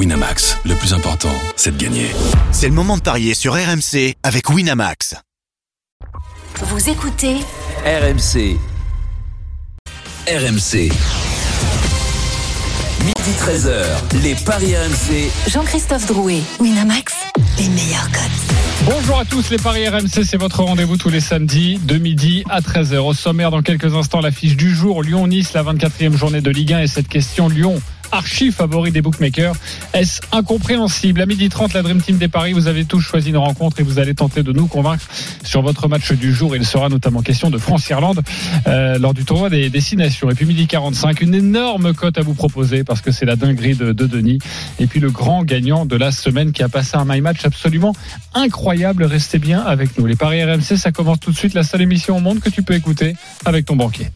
Winamax, le plus important, c'est de gagner. C'est le moment de parier sur RMC avec Winamax. Vous écoutez RMC. RMC. Midi 13h, les Paris RMC. Jean-Christophe Drouet, Winamax, les meilleurs codes. Bonjour à tous, les Paris RMC, c'est votre rendez-vous tous les samedis de midi à 13h. Au sommaire, dans quelques instants, l'affiche du jour, Lyon-Nice, la 24e journée de Ligue 1 et cette question, Lyon archi favori des bookmakers. Est-ce incompréhensible? À midi 30, la Dream Team des Paris, vous avez tous choisi une rencontre et vous allez tenter de nous convaincre sur votre match du jour. Il sera notamment question de France-Irlande euh, lors du tournoi des destinations. Et puis midi 45, une énorme cote à vous proposer parce que c'est la dinguerie de, de Denis. Et puis le grand gagnant de la semaine qui a passé un my match absolument incroyable. Restez bien avec nous. Les Paris RMC, ça commence tout de suite. La seule émission au monde que tu peux écouter avec ton banquier.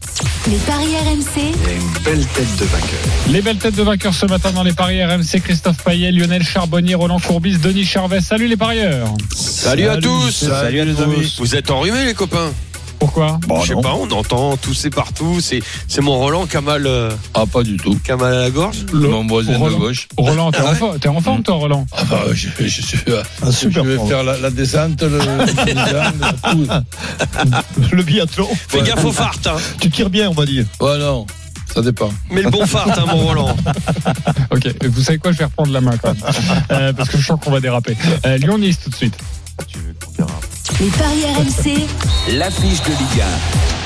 Les Paris RMC, une belle tête de vainqueur. Les belles têtes de vainqueurs ce matin dans les paris RMC, Christophe Payet, Lionel Charbonnier, Roland Courbis, Denis Charvet. Salut les parieurs. Salut, à tous. Salut à les amis. Vous êtes enrhumés les copains Pourquoi Je sais pas, on entend tousser partout. C'est c'est mon Roland qui a mal, euh, Ah, pas du tout. qui a mal à la gorge. Mon voisin de Roland. gauche. Roland, t'es en, forme- t'es en forme toi Roland Ah bah, je, je, suis, je vais faire la, la descente, le, le. Le biathlon. Fais gaffe au fart, hein. Tu tires bien, on va dire. Ouais, non, ça dépend. Mais le bon fart, hein, mon Roland. Ok, vous savez quoi, je vais reprendre la main quand même. Euh, parce que je sens qu'on va déraper. Euh, Lyon-Nice tout de suite. les Paris RMC, L'affiche de Ligue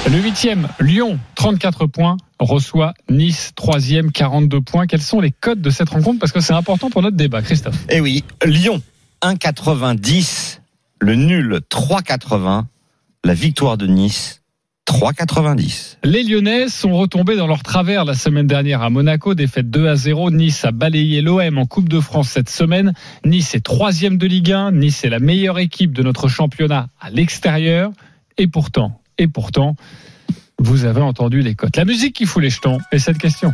Le huitième, Lyon, 34 points, reçoit Nice, troisième, 42 points. Quels sont les codes de cette rencontre? Parce que c'est important pour notre débat, Christophe. Eh oui, Lyon 1,90. Le nul 3,80. La victoire de Nice 3,90. Les Lyonnais sont retombés dans leur travers la semaine dernière à Monaco, défaite 2 à 0. Nice a balayé l'OM en Coupe de France cette semaine. Nice est troisième de Ligue 1. Nice est la meilleure équipe de notre championnat à l'extérieur. Et pourtant, et pourtant, vous avez entendu les cotes. La musique qui fout les jetons et cette question.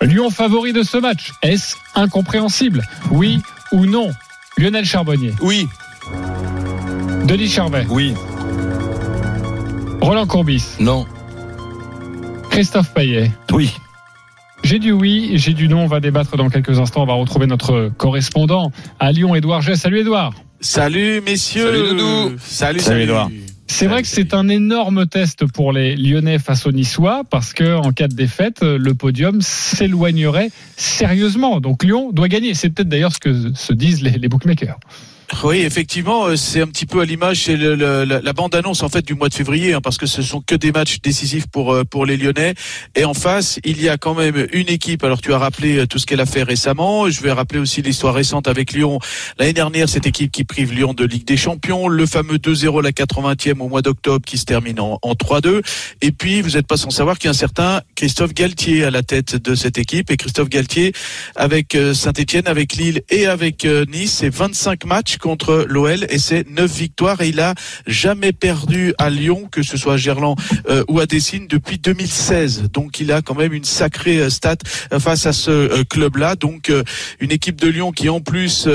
Lyon favori de ce match. Est-ce incompréhensible? Oui ou non? Lionel Charbonnier, Oui. Denis Charvet, Oui. Roland Courbis, Non. Christophe Payet. Oui. J'ai du oui, j'ai du non. On va débattre dans quelques instants. On va retrouver notre correspondant à Lyon, Édouard G. Salut Édouard. Salut messieurs. Salut, Doudou. Salut, Salut, Édouard. C'est vrai que c'est un énorme test pour les Lyonnais face aux Niçois parce que en cas de défaite, le podium s'éloignerait sérieusement. Donc Lyon doit gagner. C'est peut-être d'ailleurs ce que se disent les, les bookmakers. Oui, effectivement, euh, c'est un petit peu à l'image, c'est la, la bande-annonce en fait du mois de février, hein, parce que ce sont que des matchs décisifs pour euh, pour les Lyonnais. Et en face, il y a quand même une équipe. Alors tu as rappelé euh, tout ce qu'elle a fait récemment. Je vais rappeler aussi l'histoire récente avec Lyon. L'année dernière, cette équipe qui prive Lyon de Ligue des Champions, le fameux 2-0 la 80e au mois d'octobre qui se termine en, en 3-2. Et puis, vous n'êtes pas sans savoir qu'il y a un certain Christophe Galtier à la tête de cette équipe. Et Christophe Galtier, avec Saint-Etienne, avec Lille et avec Nice, c'est 25 matchs contre l'OL et c'est 9 victoires. Et il a jamais perdu à Lyon, que ce soit à Gerland euh, ou à Dessine, depuis 2016. Donc il a quand même une sacrée euh, stat euh, face à ce club-là. Donc une équipe de Lyon qui en plus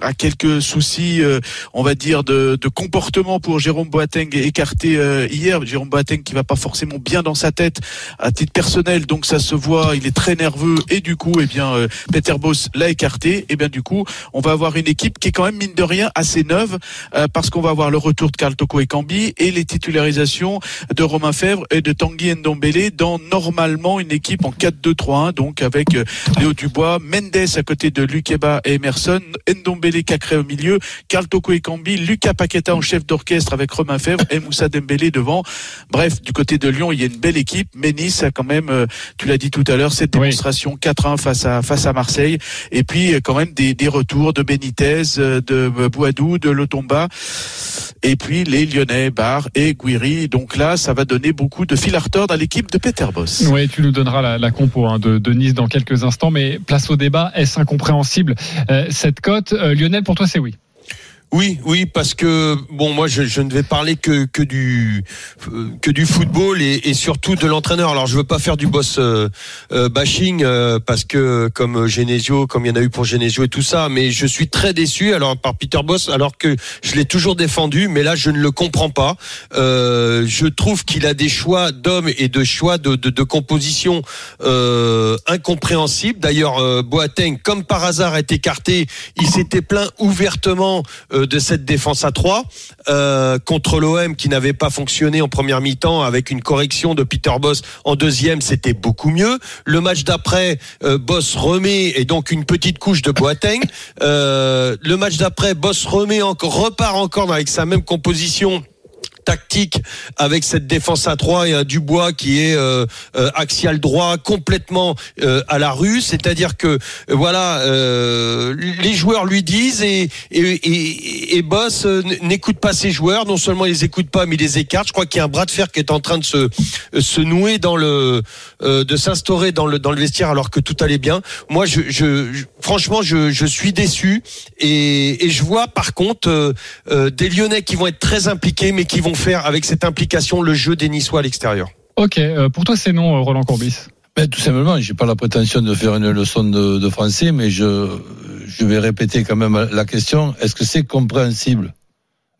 a quelques soucis, euh, on va dire, de, comportement pour Jérôme Boateng écarté euh, hier. Jérôme Boateng qui va pas forcément bien dans sa tête à titre personnel, donc ça se voit, il est très nerveux et du coup, eh bien, euh, Peter Boss l'a écarté. Et bien du coup, on va avoir une équipe qui est quand même mine de rien assez neuve parce qu'on va avoir le retour de Karl Toko et Cambi et les titularisations de Romain Fèvre et de Tanguy Ndombele dans normalement une équipe en 4-2-3-1, donc avec Léo Dubois, Mendes à côté de Lukeba et Emerson, Ndombele Cacré au milieu, Karl Toko et Cambi, Lucas Paqueta en chef d'orchestre avec Romain Fèvre et Moussa Dembélé devant. Bref, du côté de Lyon, il y a une belle équipe, mais Nice a quand même, euh, tu l'as dit tout à l'heure, cette Oui. démonstration 4-1 face à face à Marseille, et puis euh, quand même des, des retours de Benitez, euh, de Boadou, de Lotomba, et puis les Lyonnais, Barre et Guiri. Donc là, ça va donner beaucoup de fil à retordre à l'équipe de Peter Boss. Oui, tu nous donneras la, la compo hein, de, de Nice dans quelques instants, mais place au débat. Est-ce incompréhensible euh, cette cote Euh, Lionel, pour toi, c'est oui. Oui, oui, parce que bon, moi, je, ne vais parler que que du que du football et, surtout de l'entraîneur. Alors, je veux pas faire du boss euh, euh, bashing euh, parce que comme Genesio, comme il y en a eu pour Genesio et tout ça, mais je suis très déçu alors par Peter Boss, alors que je l'ai toujours défendu, mais là, je ne le comprends pas. Je trouve qu'il a des choix d'hommes et de choix de de, de composition incompréhensibles. D'ailleurs, Boateng, comme par hasard, est écarté. Il s'était plaint ouvertement de cette défense à 3 euh, contre l'OM qui n'avait pas fonctionné en première mi-temps avec une correction de Peter Boss en deuxième, c'était beaucoup mieux. Le match d'après, euh, Boss remet et donc une petite couche de Boateng. Euh, le match d'après, Boss remet encore, repart encore avec sa même composition tactique avec cette défense à 3 et un Dubois qui est euh, euh, axial droit complètement euh, à la rue. C'est-à-dire que voilà euh, les joueurs lui disent et et, et, et Boss euh, n'écoute pas ses joueurs. Non seulement les écoute pas mais les écarte je crois qu'il y a un bras de fer qui est en train de se se nouer dans le euh, de s'instaurer dans le dans le vestiaire alors que tout allait bien. Moi je, je, franchement je, je suis déçu et, je vois par contre des Lyonnais qui vont être très impliqués mais qui vont faire avec cette implication le jeu des Niçois à l'extérieur. Ok, euh, pour toi c'est non, euh, Roland Courbis. Ben, tout simplement, j'ai pas la prétention de faire une leçon de, de français, mais je, je vais répéter quand même la question. Est-ce que c'est compréhensible?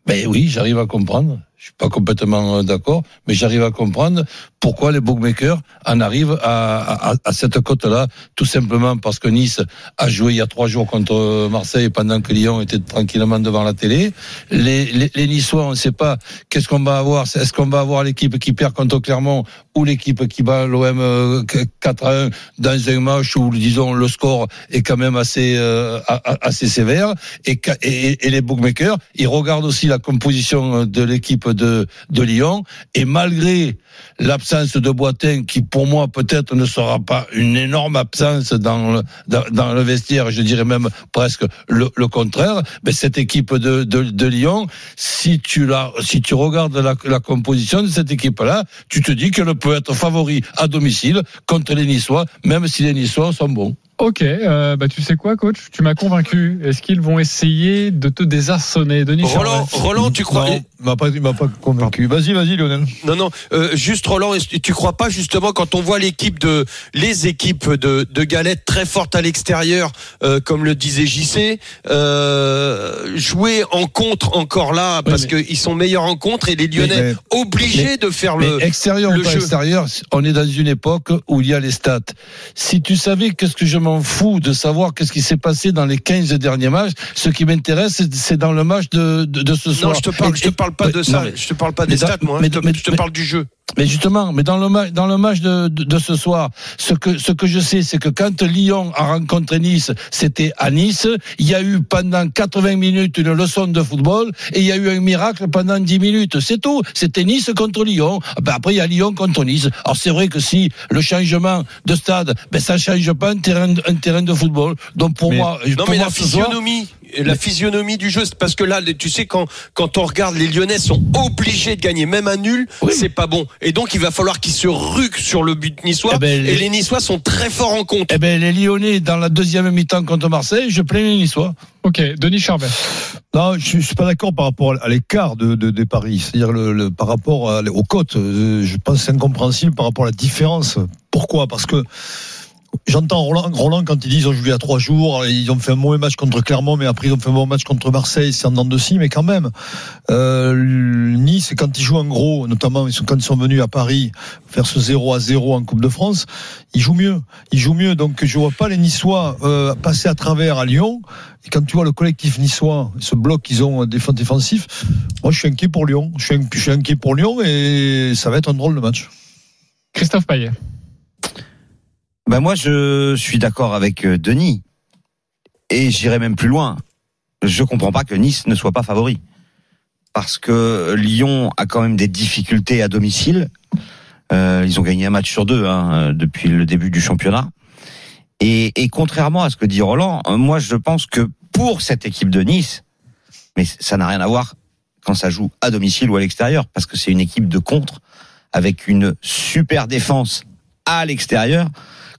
Ben oui, j'arrive à comprendre. Je suis pas complètement euh, d'accord, mais j'arrive à comprendre pourquoi les bookmakers en arrivent à, à, à cette cote-là, tout simplement parce que Nice a joué il y a trois jours contre Marseille pendant que Lyon était tranquillement devant la télé. Les, les, les Niçois, on ne sait pas qu'est-ce qu'on va avoir. Est-ce qu'on va avoir l'équipe qui perd contre Clermont l'équipe qui bat l'OM euh, 4 à 1 dans un match où, disons, le score est quand même assez euh, assez sévère. Et, et, et les bookmakers, ils regardent aussi la composition de l'équipe de, de Lyon. Et malgré l'absence de Boitin qui pour moi peut-être ne sera pas une énorme absence dans le, vestiaire, je dirais même presque le, contraire, mais cette équipe de, de, Lyon, si tu la, si tu regardes la, la composition de cette équipe-là, tu te dis qu'elle peut être favori à domicile contre les Niçois, même si les Niçois sont bons. Ok, euh, bah tu sais quoi, coach? Tu m'as convaincu. Est-ce qu'ils vont essayer de te désarçonner, Denis Roland, Roland, tu crois Non, il m'a pas, il m'a pas convaincu. Vas-y, vas-y, Lionel. Non, non. euh, juste Roland, tu crois pas justement quand on voit l'équipe de les équipes de, de Galette très fortes à l'extérieur, euh, comme le disait JC, euh, jouer en contre encore là parce mais- qu'ils sont meilleurs en contre et les Lyonnais Mais- obligés de faire le. Extérieur le ou pas jeu. extérieur, on est dans une époque où il y a les stats. Si tu savais qu'est-ce que je m'en fous de savoir qu'est-ce qui s'est passé dans les 15 derniers matchs, ce qui m'intéresse, c'est- dans le match de, de, de ce soir. Non, je te parle, Et- je te parle pas de non, ça. mais- je te parle pas des stats, moi. hein. mais- je te, mais- je te parle du jeu. Mais justement, mais dans le match, dans le match de, de, de ce soir, ce que ce que je sais, c'est que quand Lyon a rencontré Nice, c'était à Nice. Il y a eu pendant 80 minutes une leçon de football et il y a eu un miracle pendant 10 minutes. C'est tout. C'était Nice contre Lyon. Ah Ben après, il y a Lyon contre Nice. Alors c'est vrai que si le changement de stade, ben ça change pas un terrain, un terrain de football. Donc pour Mais- moi, Non, pour mais moi, la physionomie, la physionomie du jeu, c'est parce que là, tu sais, quand, quand on regarde, les Lyonnais sont obligés de gagner. Même un nul, Oui. c'est pas bon. Et donc, il va falloir qu'ils se ruent sur le but niçois. Eh ben, Et les- Niçois sont très forts en contre. eh ben les Lyonnais dans la deuxième mi-temps contre Marseille, je plains les Niçois. Ok, Denis Charvet. Non, je suis- je suis pas d'accord par rapport à l'écart de, de, des paris. C'est-à-dire le, le- par rapport à- aux cotes. Je pense que c'est incompréhensible par rapport à la différence. Pourquoi? Parce que j'entends Roland, Roland quand ils disent ils ont joué à trois jours, ils ont fait un mauvais match contre Clermont, mais après ils ont fait un bon match contre Marseille, c'est en dents de scie, mais quand même. Euh, nice, quand ils jouent en gros, notamment quand ils sont venus à Paris faire ce 0 à 0 en Coupe de France, ils jouent mieux. Ils jouent mieux. Donc je vois pas les Niçois euh, passer à travers à Lyon. Et quand tu vois le collectif niçois, ce bloc qu'ils ont euh, défensif, moi je suis inquiet pour Lyon. Je suis inquiet pour Lyon et ça va être un drôle de match. Christophe Payet. Ben moi, je suis d'accord avec euh, Denis. Et j'irai même plus loin. Je comprends pas que Nice ne soit pas favori. Parce que Lyon a quand même des difficultés à domicile. Euh, ils ont gagné un match sur deux hein, depuis le début du championnat. Et, et contrairement à ce que dit Roland, euh, moi je pense que pour cette équipe de Nice, mais ça n'a rien à voir quand ça joue à domicile ou à l'extérieur, parce que c'est une équipe de contre avec une super défense à l'extérieur.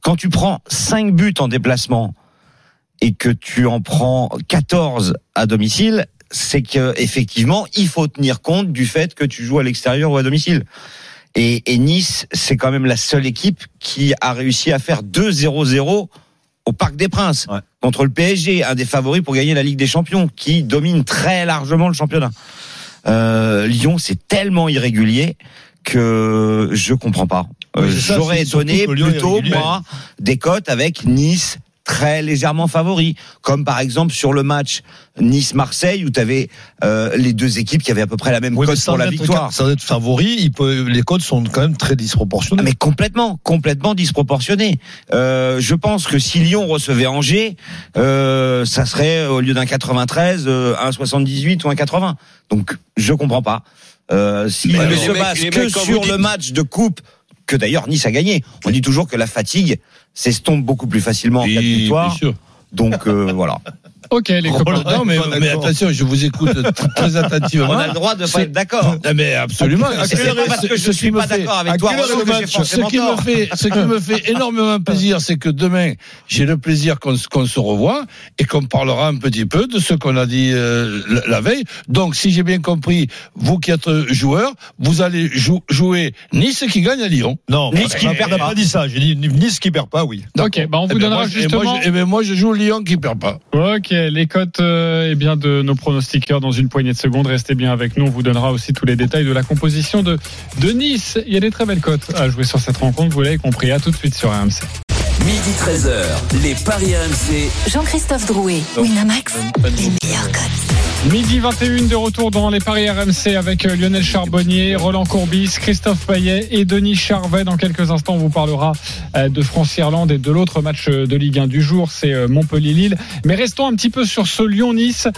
Quand tu prends 5 buts en déplacement et que tu en prends 14 à domicile, c'est que effectivement, il faut tenir compte du fait que tu joues à l'extérieur ou à domicile. Et, et Nice, c'est quand même la seule équipe qui a réussi à faire 2-0-0 au Parc des Princes Ouais. contre le PSG, un des favoris pour gagner la Ligue des Champions, qui domine très largement le championnat. Euh, Lyon, c'est tellement irrégulier que je comprends pas. Euh, Oui, J'aurais donné plutôt moi des cotes avec Nice très légèrement favori, comme par exemple sur le match Nice-Marseille où tu avais les deux équipes qui avaient à peu près la même Oui, cote pour la victoire. Sans être favori, il peut, les codes sont quand même très disproportionnés. Ah, mais complètement, complètement disproportionné. Euh, je pense que si Lyon recevait Angers, euh, ça serait au lieu d'un 93, euh, un 78 ou un 80. Donc je comprends pas. Euh, ne se base que mecs, sur le match de coupe, que d'ailleurs Nice a gagné. On dit toujours que la fatigue s'estompe beaucoup plus facilement en cas de victoire. Donc euh, voilà. Ok, les Oh copains. Non, mais, attention, je vous écoute tr- très attentivement. On a le droit de pas être d'accord. Ah, mais absolument. Et c'est pas parce que je Ce qui suis pas d'accord à avec toi, Ce qui, me fait, ce qui me fait énormément plaisir, c'est que demain, j'ai le plaisir qu'on se revoie et qu'on parlera un petit peu de ce qu'on a dit euh, la, la veille. Donc, si j'ai bien compris, vous qui êtes joueur, vous allez jou- jouer Nice qui gagne à Lyon. Non, Nice qui on perd n'a pas. pas dit ça. J'ai dit Nice qui perd pas, oui. Ok, bah on vous Eh ben, donnera moi, et justement. moi, je- eh ben, moi, je joue Lyon qui perd pas. Ok, les cotes euh, eh bien de nos pronostiqueurs dans une poignée de secondes. Restez bien avec nous. On vous donnera aussi tous les détails de la composition de, de Nice. Il y a des très belles cotes à jouer sur cette rencontre. Vous l'avez compris. À tout de suite sur RMC. Midi 13h, les Paris RMC. Jean-Christophe Drouet, Winamax, les meilleurs cotes. Midi 21 de retour dans les Paris RMC avec euh, Lionel Charbonnier, Roland Courbis, Christophe Payet et Denis Charvet. Dans quelques instants, on vous parlera euh, de France-Irlande et de l'autre match euh, de Ligue 1 du jour, c'est Montpellier-Lille. Mais restons un petit peu sur ce Lyon-Nice.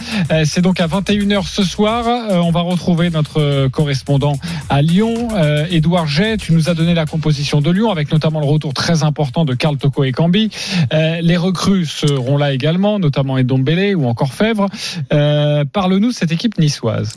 C'est donc à 21h ce soir. On va retrouver notre correspondant à Lyon, Édouard Jay. Tu nous as donné la composition de Lyon avec notamment le retour très important de Karl Toko et Cambi. Les recrues seront là également, notamment Edombele ou encore Fèvre. Parle-nous de cette équipe niçoise.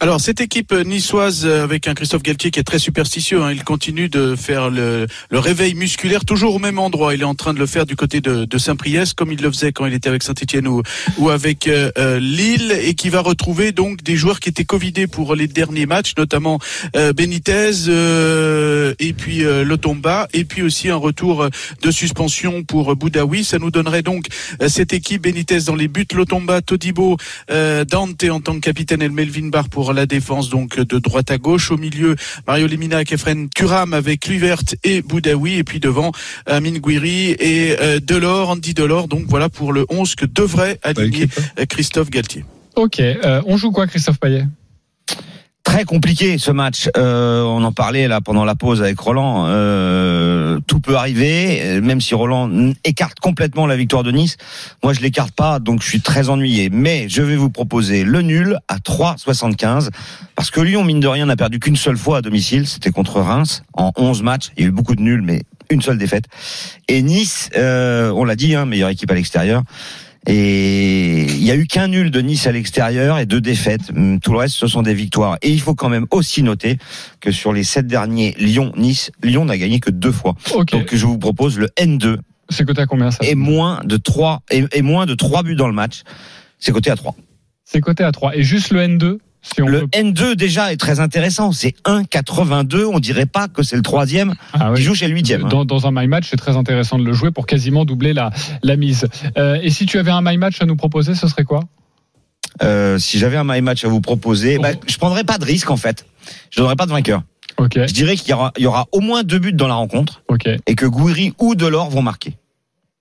Alors cette équipe niçoise euh, avec un Christophe Galtier qui est très superstitieux, hein, il continue de faire le, réveil musculaire toujours au même endroit. Il est en train de le faire du côté de, Saint-Priest comme il le faisait quand il était avec Saint-Etienne ou, avec euh, euh, Lille et qui va retrouver donc des joueurs qui étaient covidés pour les derniers matchs, notamment euh, Benitez euh, et puis euh, Lotomba et puis aussi un retour de suspension pour Boudaoui. Ça nous donnerait donc euh, cette équipe Benitez dans les buts, Lotomba, Todibo, euh, Dante en tant que capitaine et le Melvin Barr pour la défense donc de droite à gauche. Au milieu, Mario Lemina, Kefren Turam avec Kluivert et Boudaoui. Et puis devant, Amine Gouiri et euh, Delors, Andy Delors. Donc voilà pour le 11 que devrait aligner euh, Christophe Galtier. Ok, euh, on joue quoi Christophe Payet? Très compliqué ce match. Euh, on en parlait là pendant la pause avec Roland. Euh, tout peut arriver, euh, même si Roland écarte complètement la victoire de Nice. Moi, je l'écarte pas, donc je suis très ennuyé. Mais je vais vous proposer le nul à 3,75 parce que Lyon, mine de rien, n'a perdu qu'une seule fois à domicile. C'était contre Reims en 11 matchs. Il y a eu beaucoup de nuls, mais une seule défaite. Et Nice, on l'a dit, hein, meilleure équipe à l'extérieur. Et il y a eu qu'un nul de Nice à l'extérieur et deux défaites. Hum, Tout le reste, ce sont des victoires. Et il faut quand même aussi noter que sur les sept derniers Lyon-Nice, Lyon n'a gagné que deux fois. Ok, Donc je vous propose le N2 c'est coté à combien ça? Et moins de trois et, et moins de trois buts dans le match. C'est coté à 3. C'est coté à 3. Et juste le N2 si Le veut... N2 déjà est très intéressant. C'est 1,82. On dirait pas que c'est le troisième Ah oui. qui joue chez le huitième. hein. Dans, dans un my match, c'est très intéressant de le jouer pour quasiment doubler la, la mise. Euh, et si tu avais un my match à nous proposer, ce serait quoi? Euh, si j'avais un my match à vous proposer, bah, je prendrais pas de risque en fait. Je donnerais pas de vainqueur. Je dirais qu'il y aura, il y aura au moins deux buts dans la rencontre et que Gouiri ou Delors vont marquer.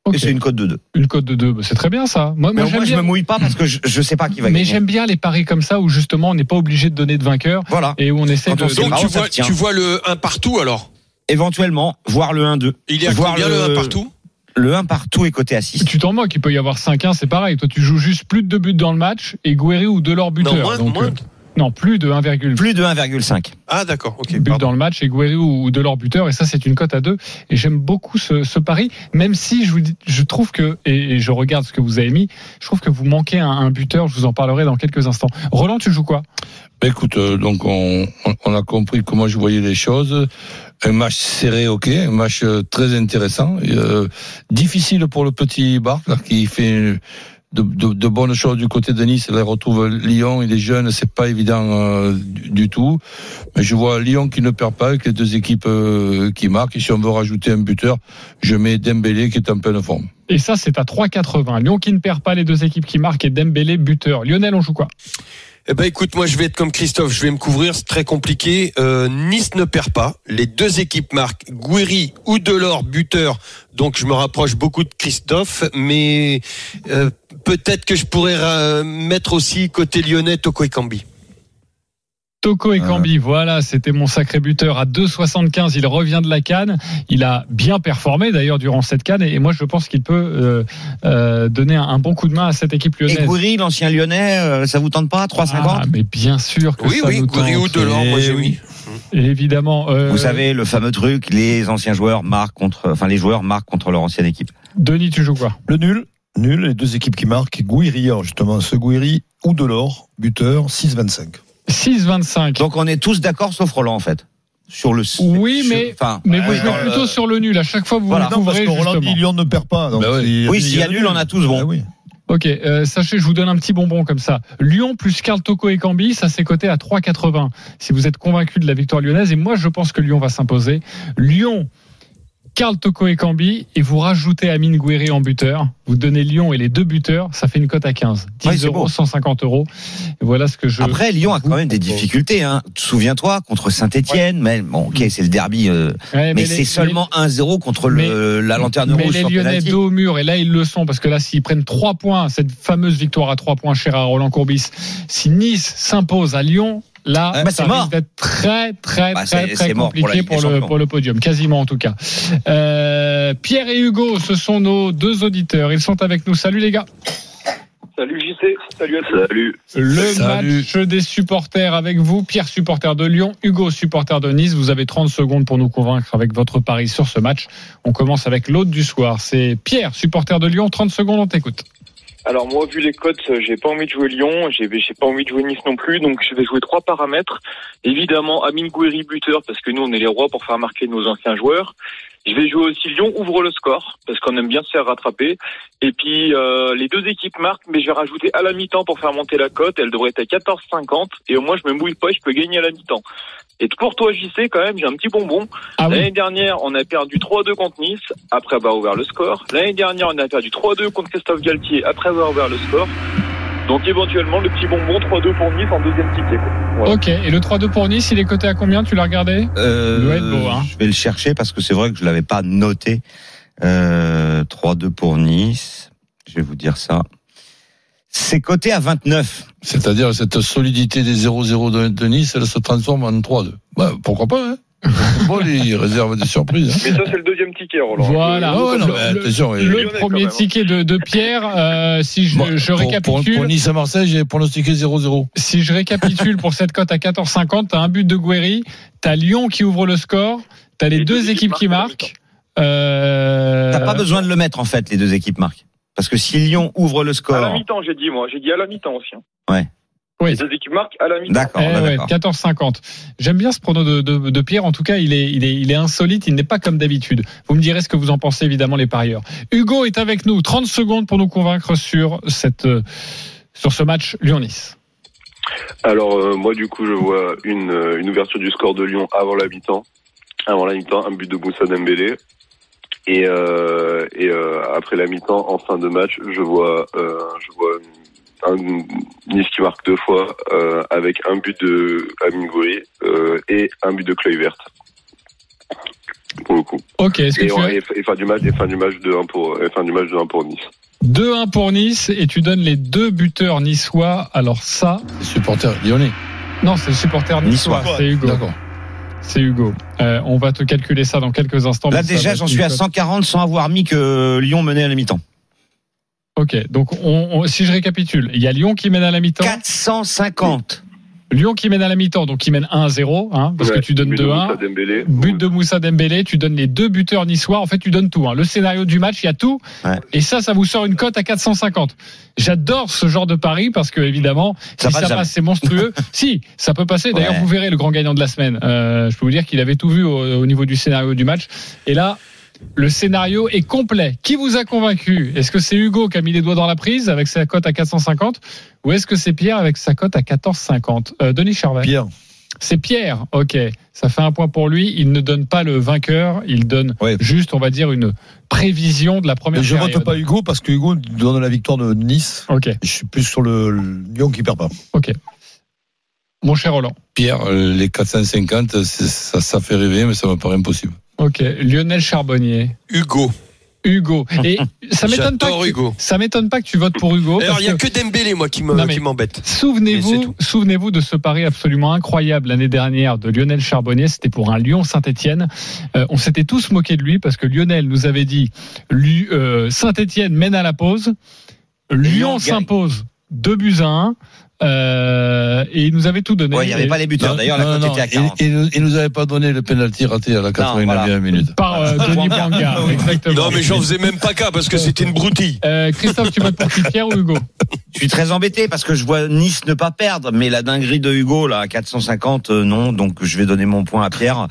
Ok. Et c'est une cote de 2. Une cote de 2, c'est très bien ça. Moi, Mais moi, au moins, je bien. me mouille pas parce que je, je sais pas qui va Mais gagner. j'aime bien les paris comme ça où justement on n'est pas obligé de donner de vainqueur Voilà. et où on essaie Quand de. Donc tu vois, tu vois le 1 partout alors Éventuellement, voir le 1-2. Il est à Voir combien le 1 partout Le 1 partout est coté à 6. Tu t'en moques, il peut y avoir 5-1, c'est pareil. Toi, tu joues juste plus de 2 buts dans le match et Guerri ou Delors buteur. Non, moins, Donc, moins. euh, non, plus de 1,8 Plus de 1,5. Ah d'accord, ok. but pardon. dans le match et Guerri ou, ou Delors buteur. Et ça, c'est une cote à 2. Et j'aime beaucoup ce, ce pari, même si je, vous dis, je trouve que, et, et je regarde ce que vous avez mis, je trouve que vous manquez un, un buteur. Je vous en parlerai dans quelques instants. Roland, tu joues quoi? Ben, écoute, euh, donc on, on- on a compris comment je voyais les choses. Un match serré, ok, un match euh, très intéressant, euh, difficile pour le petit Bart là, qui fait de, de, de bonnes choses du côté de Nice. Elle retrouve Lyon, il est jeune, c'est pas évident euh, du, du tout. Mais je vois Lyon qui ne perd pas, avec les deux équipes euh, qui marquent. Et si on veut rajouter un buteur, je mets Dembélé qui est en pleine forme. Et ça, c'est à 3,80. Lyon qui ne perd pas les deux équipes qui marquent et Dembélé buteur. Lionel, on joue quoi? Eh ben écoute, moi je vais être comme Christophe, je vais me couvrir, c'est très compliqué. Euh, nice ne perd pas, les deux équipes marquent Guiri ou Delors buteur, donc je me rapproche beaucoup de Christophe, mais euh, peut-être que je pourrais euh, mettre aussi côté lyonnais Toko Ekambi. Toko et Cambi, voilà, c'était mon sacré buteur à 2,75. Il revient de la canne. Il a bien performé d'ailleurs durant cette canne et moi je pense qu'il peut euh, euh, donner un, bon coup de main à cette équipe lyonnaise. Et Goury, l'ancien lyonnais, euh, ça vous tente pas 3,50 Ah, mais bien sûr que Oui, ça oui, nous tente. ou Delors, moi j'ai mis. Et Évidemment. euh, Vous savez, le fameux truc, les anciens joueurs marquent contre, enfin, les joueurs marquent contre leur ancienne équipe. Denis, tu joues quoi? Le nul, nul, les deux équipes qui marquent. Gouiri, justement, ce Gouiri ou Delors, buteur, 6-25. 6,25. Donc on est tous d'accord sauf Roland en fait. Sur le Oui, sur- mais- enfin, Mais vous jouez le- plutôt sur le nul. À chaque fois, vous Voilà. vous Non, parce que Roland Lyon ne perd pas. donc Bah oui. s'il y a nul, on a tous bon. Ah oui. Ok, euh, sachez, je vous donne un petit bonbon comme ça. Lyon plus Carl Toko et Cambi, ça c'est coté à 3,80. Si vous êtes convaincu de la victoire lyonnaise, et moi je pense que Lyon va s'imposer. Lyon, Carl Toko et Cambi, et vous rajoutez Amine Gouiri en buteur. Vous donnez Lyon et les deux buteurs, ça fait une cote à 15. 10 Ouais, c'est euros, beau. 150 euros. Et voilà ce que je. Après, Lyon a quand même des difficultés. Hein. Souviens-toi contre Saint-Etienne, mais bon, ok, c'est le derby, euh, Ouais, mais, les- c'est seulement 1-0 contre mais- le, la lanterne mais rouge les sur Lyonnais dos au mur, et là ils le sont, parce que là s'ils prennent 3 points, cette fameuse victoire à 3 points chère à Roland Courbis, si Nice s'impose à Lyon, là bah, ça risque d'être très très Bah, très très pour compliqué pour, le, Champions. pour le podium, quasiment en tout cas. Euh, Pierre et Hugo, ce sont nos deux auditeurs, ils sont avec nous. Salut les gars. Salut JC, salut à tous. Salut. Le Salut. match des supporters avec vous, Pierre supporter de Lyon, Hugo supporter de Nice. Vous avez 30 secondes pour nous convaincre avec votre pari sur ce match. On commence avec l'autre du soir. C'est Pierre supporter de Lyon. 30 secondes, on t'écoute. Alors moi, vu les cotes, euh, j'ai pas envie de jouer Lyon, j'ai pas envie de jouer Nice non plus, donc je vais jouer trois paramètres. Évidemment, Amine Gouiri buteur, parce que nous, on est les rois pour faire marquer nos anciens joueurs. Je vais jouer aussi Lyon ouvre le score, parce qu'on aime bien se faire rattraper. Et puis, euh, les deux équipes marquent, mais je vais rajouter à la mi-temps pour faire monter la cote. Elle devrait être à 14,50. Et au moins, je me mouille pas, je peux gagner à la mi-temps. Et pour toi, JC, quand même, j'ai un petit bonbon. Ah oui. L'année dernière, on a perdu 3-2 contre Nice, après avoir ouvert le score. L'année dernière, on a perdu 3-2 contre Christophe Galtier, après avoir ouvert le score. Donc éventuellement, le petit bonbon 3-2 pour Nice en deuxième ticket. quoi. Voilà. Ok, et le 3-2 pour Nice, il est coté à combien? Tu l'as regardé? Euh, Il doit être beau, hein. Je vais le chercher parce que c'est vrai que je l'avais pas noté. Euh, 3-2 pour Nice. Je vais vous dire ça. C'est coté à 29. C'est-à-dire cette solidité des 0-0 de, de Nice, elle se transforme en 3-2. Bah, pourquoi pas, hein Bon, il réserve des surprises. hein. Mais ça, c'est le deuxième ticket, Roland. Voilà. Ah ouais, non, Le- premier même. ticket de, de Pierre, euh, si je, Bon, je pour- récapitule, Pour, pour Nice à Marseille, j'ai pronostiqué 0-0. si je récapitule pour cette cote à 14,50, t'as un but de Guéry, t'as Lyon qui ouvre le score, t'as les, Les deux, équipes qui marquent. Euh, T'as pas besoin de le mettre en fait, les deux équipes marquent. Parce que si Lyon ouvre le À la score, mi-temps, j'ai dit, moi. J'ai dit à la mi-temps aussi. hein. Ouais. Oui. Les deux équipes marquent à la mi-temps. d'accord, Eh bah, ouais, d'accord. 14,50. J'aime bien ce prono de, de, de Pierre. En tout cas, il est, il est, il est insolite. Il n'est pas comme d'habitude. Vous me direz ce que vous en pensez, évidemment, les parieurs. Hugo est avec nous. 30 secondes pour nous convaincre sur cette, euh, sur ce match Lyon-Nice. Alors euh, moi du coup je vois une, euh, une ouverture du score de Lyon avant la mi-temps. Avant la mi-temps, un but de Moussa Dembélé. Et, euh, et euh, après la mi-temps, en fin de match, je vois euh, je vois un Nice qui marque deux fois euh, avec un but de Amine Gouiri euh, et un but de Kluivert. Pour le coup. Ok. Est-ce que Et, tu on- as et, et fin du match et fin du match de 1 pour et fin du match de 1 pour Nice. 2-1 pour Nice et tu donnes les deux buteurs niçois. Alors ça, Les supporters lyonnais. non, c'est le supporter niçois. Niçois. C'est Hugo. D'accord. C'est Hugo. Euh, on va te calculer ça dans quelques instants. Là déjà, j'en suis à cote. 140 sans avoir mis que Lyon menait à la mi-temps. Ok, donc on, on- si je récapitule, il y a Lyon qui mène à la mi-temps. 450. Lyon qui mène à la mi-temps, donc qui mène 1-0, hein, parce Ouais, que tu donnes but de Moussa 2-1. Dembélé. But de Moussa Dembélé, tu donnes les deux buteurs niçois. En fait, tu donnes tout. hein. Le scénario du match, il y a tout. Ouais. Et ça, ça vous sort une cote à 450. J'adore ce genre de pari parce que évidemment, Ça si passe ça jamais. passe, c'est monstrueux. si, ça peut passer. D'ailleurs, Ouais. vous verrez le grand gagnant de la semaine. Euh, je peux vous dire qu'il avait tout vu au, au niveau du scénario du match. Et là, Le scénario est complet. Qui vous a convaincu? Est-ce que c'est Hugo qui a mis les doigts dans la prise avec sa cote à 450 ou est-ce que c'est Pierre avec sa cote à 14,50 euh, Denis Charvet Pierre. C'est Pierre, ok. Ça fait un point pour lui. Il ne donne pas le vainqueur, il donne Ouais. juste, on va dire, une prévision de la première Mais je période. vote pas Hugo parce que Hugo donne la victoire de Nice. Ok, Je suis plus sur le, le Lyon qui perd pas. ok. Mon cher Roland. Pierre, euh, les 450, c'est- ça, ça fait rêver, mais ça me paraît impossible. Ok, Lionel Charbonnier. Hugo. Hugo. Et ça m'étonne pas. Que tu- Hugo. Ça m'étonne pas que tu votes pour Hugo. Alors, il y a que- que Dembélé, moi, qui m'embête. Souvenez-vous, souvenez-vous de ce pari absolument incroyable l'année dernière de Lionel Charbonnier. C'était pour un Lyon Saint-Etienne. on s'était tous moqué de lui parce que Lionel nous avait dit lui, euh, Saint-Etienne mène à la pause. Lyon Lyon s'impose 2 buts à 1. Euh, et il nous avait tout donné. Ouais, il n'y avait Et- pas les buteurs. D'ailleurs, la non, cote non, était à il- 40. Il, nous- il nous avait pas donné le penalty raté à la 89e voilà. minute. Par euh, Denis exactement. Non, mais j'en faisais même pas cas parce que c'était une broutille. Euh, Christophe, tu votes pour qui Pierre ou Hugo? Je suis très embêté parce que je vois Nice ne pas perdre, mais la dinguerie de Hugo là à 450 euh, non, donc je vais donner mon point à Pierre.